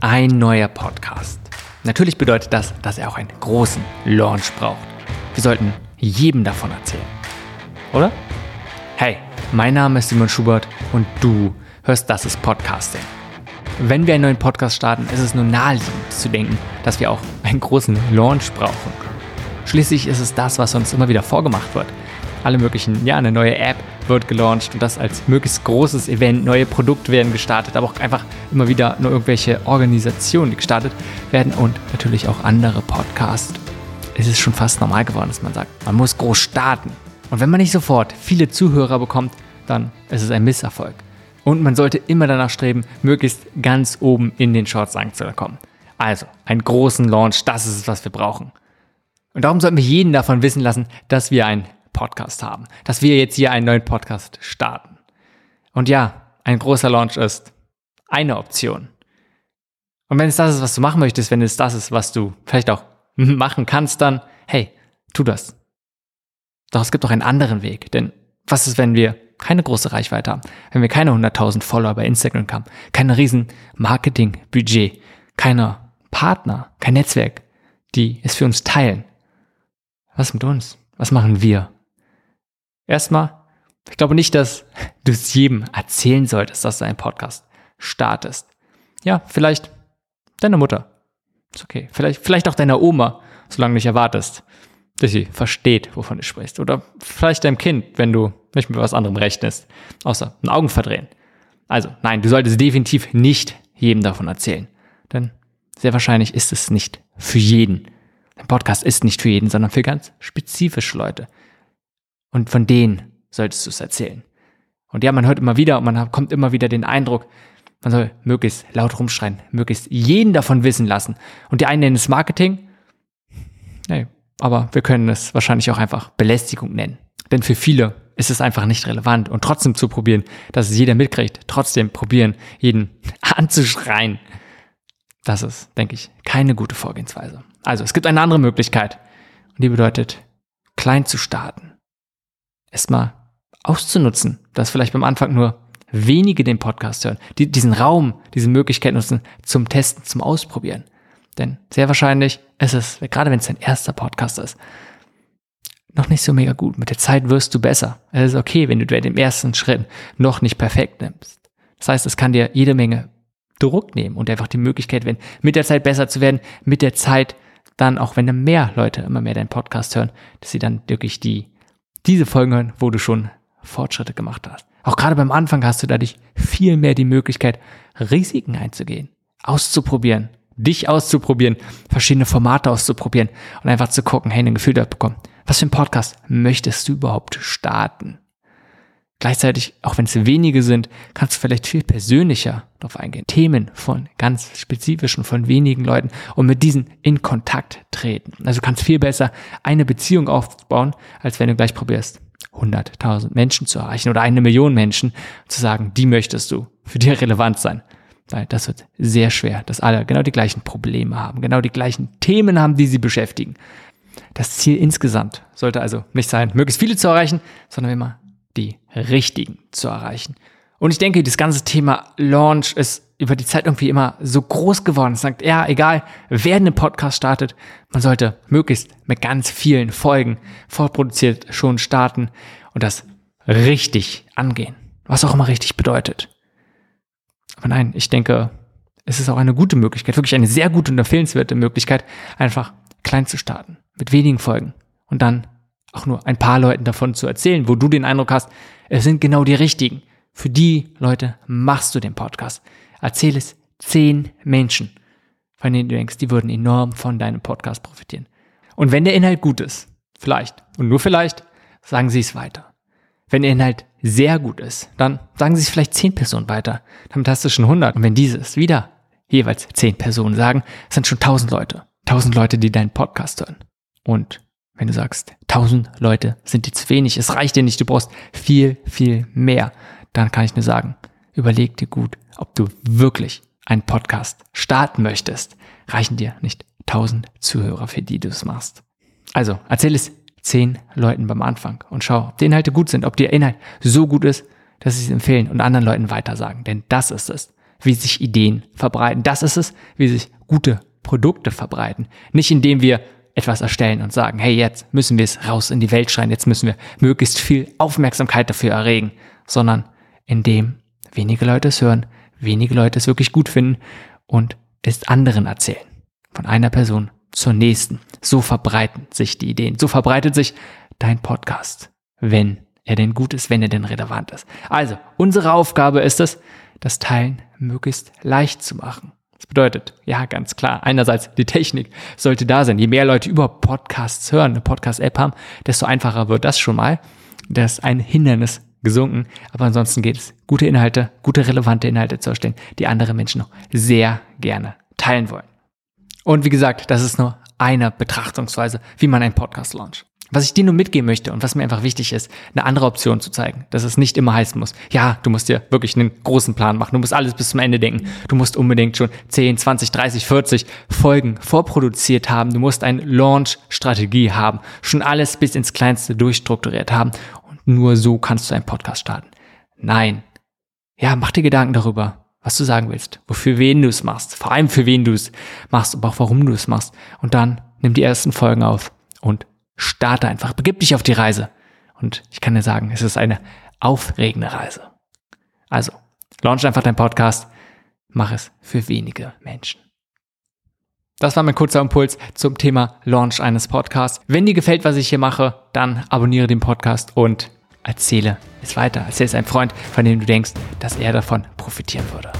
ein neuer Podcast. Natürlich bedeutet das, dass er auch einen großen Launch braucht. Wir sollten jedem davon erzählen. Oder? Hey, mein Name ist Simon Schubert und du hörst Das ist Podcasting. Wenn wir einen neuen Podcast starten, ist es nur naheliegend zu denken, dass wir auch einen großen Launch brauchen. Schließlich ist es das, was uns immer wieder vorgemacht wird. Alle möglichen, ja, eine neue App wird gelauncht und das als möglichst großes Event. Neue Produkte werden gestartet, aber auch einfach immer wieder nur irgendwelche Organisationen, die gestartet werden und natürlich auch andere Podcasts. Es ist schon fast normal geworden, dass man sagt, man muss groß starten. Und wenn man nicht sofort viele Zuhörer bekommt, dann ist es ein Misserfolg. Und man sollte immer danach streben, möglichst ganz oben in den Shorts kommen. Also, einen großen Launch, das ist es, was wir brauchen. Und darum sollten wir jeden davon wissen lassen, dass wir einen Podcast haben, dass wir jetzt hier einen neuen Podcast starten. Und ja, ein großer Launch ist eine Option. Und wenn es das ist, was du machen möchtest, wenn es das ist, was du vielleicht auch machen kannst, dann hey, tu das. Doch es gibt auch einen anderen Weg, denn was ist, wenn wir keine große Reichweite haben, wenn wir keine 100.000 Follower bei Instagram haben, kein riesen Marketingbudget, keine Partner, kein Netzwerk, die es für uns teilen, was mit uns? Was machen wir? Erstmal, ich glaube nicht, dass du es jedem erzählen solltest, dass du einen Podcast startest. Ja, vielleicht deiner Mutter. Ist okay. Vielleicht, vielleicht auch deiner Oma, solange du nicht erwartest, dass sie versteht, wovon du sprichst. Oder vielleicht deinem Kind, wenn du nicht mit was anderem rechnest, außer ein Augen verdrehen. Also, nein, du solltest definitiv nicht jedem davon erzählen. Denn sehr wahrscheinlich ist es nicht für jeden. Ein Podcast ist nicht für jeden, sondern für ganz spezifische Leute. Und von denen solltest du es erzählen. Und ja, man hört immer wieder und man kommt immer wieder den Eindruck, man soll möglichst laut rumschreien, möglichst jeden davon wissen lassen. Und die einen nennen es Marketing. Nee, aber wir können es wahrscheinlich auch einfach Belästigung nennen. Denn für viele ist es einfach nicht relevant und trotzdem zu probieren, dass es jeder mitkriegt, trotzdem probieren, jeden anzuschreien. Das ist, denke ich, keine gute Vorgehensweise. Also es gibt eine andere Möglichkeit und die bedeutet, klein zu starten. Erstmal auszunutzen, dass vielleicht beim Anfang nur wenige den Podcast hören, die diesen Raum, diese Möglichkeit nutzen zum Testen, zum Ausprobieren. Denn sehr wahrscheinlich ist es, gerade wenn es dein erster Podcast ist, noch nicht so mega gut. Mit der Zeit wirst du besser. Es ist okay, wenn du den ersten Schritt noch nicht perfekt nimmst. Das heißt, es kann dir jede Menge Druck nehmen und einfach die Möglichkeit, wenn mit der Zeit besser zu werden, mit der Zeit dann, auch wenn dann mehr Leute immer mehr deinen Podcast hören, dass sie dann wirklich die, diese Folgen hören, wo du schon Fortschritte gemacht hast. Auch gerade beim Anfang hast du dadurch viel mehr die Möglichkeit, Risiken einzugehen, auszuprobieren, dich auszuprobieren, verschiedene Formate auszuprobieren und einfach zu gucken, hey, ein Gefühl dafür bekommen. Was für ein Podcast möchtest du überhaupt starten? Gleichzeitig, auch wenn es wenige sind, kannst du vielleicht viel persönlicher darauf eingehen. Themen von ganz spezifischen, von wenigen Leuten und mit diesen in Kontakt treten. Also kannst viel besser eine Beziehung aufbauen, als wenn du gleich probierst, 100.000 Menschen zu erreichen oder eine Million Menschen zu sagen, die möchtest du für dich relevant sein. Weil das wird sehr schwer, dass alle genau die gleichen Probleme haben, genau die gleichen Themen haben, die sie beschäftigen. Das Ziel insgesamt sollte also nicht sein, möglichst viele zu erreichen, sondern immer die richtigen zu erreichen. Und ich denke, das ganze Thema Launch ist über die Zeit irgendwie immer so groß geworden. Es sagt, ja, egal, wer einen Podcast startet, man sollte möglichst mit ganz vielen Folgen vorproduziert schon starten und das richtig angehen. Was auch immer richtig bedeutet. Aber nein, ich denke, es ist auch eine gute Möglichkeit, wirklich eine sehr gute und empfehlenswerte Möglichkeit, einfach klein zu starten, mit wenigen Folgen und dann auch nur ein paar Leuten davon zu erzählen, wo du den Eindruck hast, es sind genau die richtigen. Für die Leute machst du den Podcast. Erzähl es zehn Menschen, von denen du denkst, die würden enorm von deinem Podcast profitieren. Und wenn der Inhalt gut ist, vielleicht und nur vielleicht, sagen sie es weiter. Wenn der Inhalt sehr gut ist, dann sagen sie es vielleicht zehn Personen weiter. Damit hast du schon 100. Und wenn dieses wieder jeweils zehn Personen sagen, sind schon tausend Leute. Tausend Leute, die deinen Podcast hören. Und wenn du sagst, tausend Leute sind dir zu wenig, es reicht dir nicht, du brauchst viel, viel mehr, dann kann ich nur sagen, überleg dir gut, ob du wirklich einen Podcast starten möchtest. Reichen dir nicht tausend Zuhörer, für die du es machst. Also, erzähl es zehn Leuten beim Anfang und schau, ob die Inhalte gut sind, ob der Inhalt so gut ist, dass sie es empfehlen und anderen Leuten weitersagen. Denn das ist es. wie sich Ideen verbreiten. Das ist es, wie sich gute Produkte verbreiten. Nicht indem wir etwas erstellen und sagen, hey, jetzt müssen wir es raus in die Welt schreien, jetzt müssen wir möglichst viel Aufmerksamkeit dafür erregen, sondern indem wenige Leute es hören, wenige Leute es wirklich gut finden und es anderen erzählen. Von einer Person zur nächsten. So verbreiten sich die Ideen. So verbreitet sich dein Podcast, wenn er denn gut ist, wenn er denn relevant ist. Also, unsere Aufgabe ist es, das Teilen möglichst leicht zu machen. Das bedeutet, ja, ganz klar, einerseits die Technik sollte da sein. Je mehr Leute über Podcasts hören, eine Podcast-App haben, desto einfacher wird das schon mal. Das ist ein Hindernis gesunken. Aber ansonsten geht es, gute Inhalte, gute relevante Inhalte zu erstellen, die andere Menschen noch sehr gerne teilen wollen. Und wie gesagt, das ist nur eine Betrachtungsweise, wie man einen Podcast launcht. Was ich dir nur mitgeben möchte und was mir einfach wichtig ist, eine andere Option zu zeigen, dass es nicht immer heißen muss, ja, du musst dir wirklich einen großen Plan machen, du musst alles bis zum Ende denken, du musst unbedingt schon 10, 20, 30, 40 Folgen vorproduziert haben, du musst eine Launch-Strategie haben, schon alles bis ins Kleinste durchstrukturiert haben und nur so kannst du einen Podcast starten. Nein. Ja, mach dir Gedanken darüber, was du sagen willst, wofür wen du es machst, vor allem für wen du es machst, aber auch warum du es machst und dann nimm die ersten Folgen auf und starte einfach, begib dich auf die Reise. Und ich kann dir sagen, es ist eine aufregende Reise. Also, launch einfach deinen Podcast, mach es für wenige Menschen. Das war mein kurzer Impuls zum Thema Launch eines Podcasts. Wenn dir gefällt, was ich hier mache, dann abonniere den Podcast und erzähle es weiter. Erzähle es einem Freund, von dem du denkst, dass er davon profitieren würde.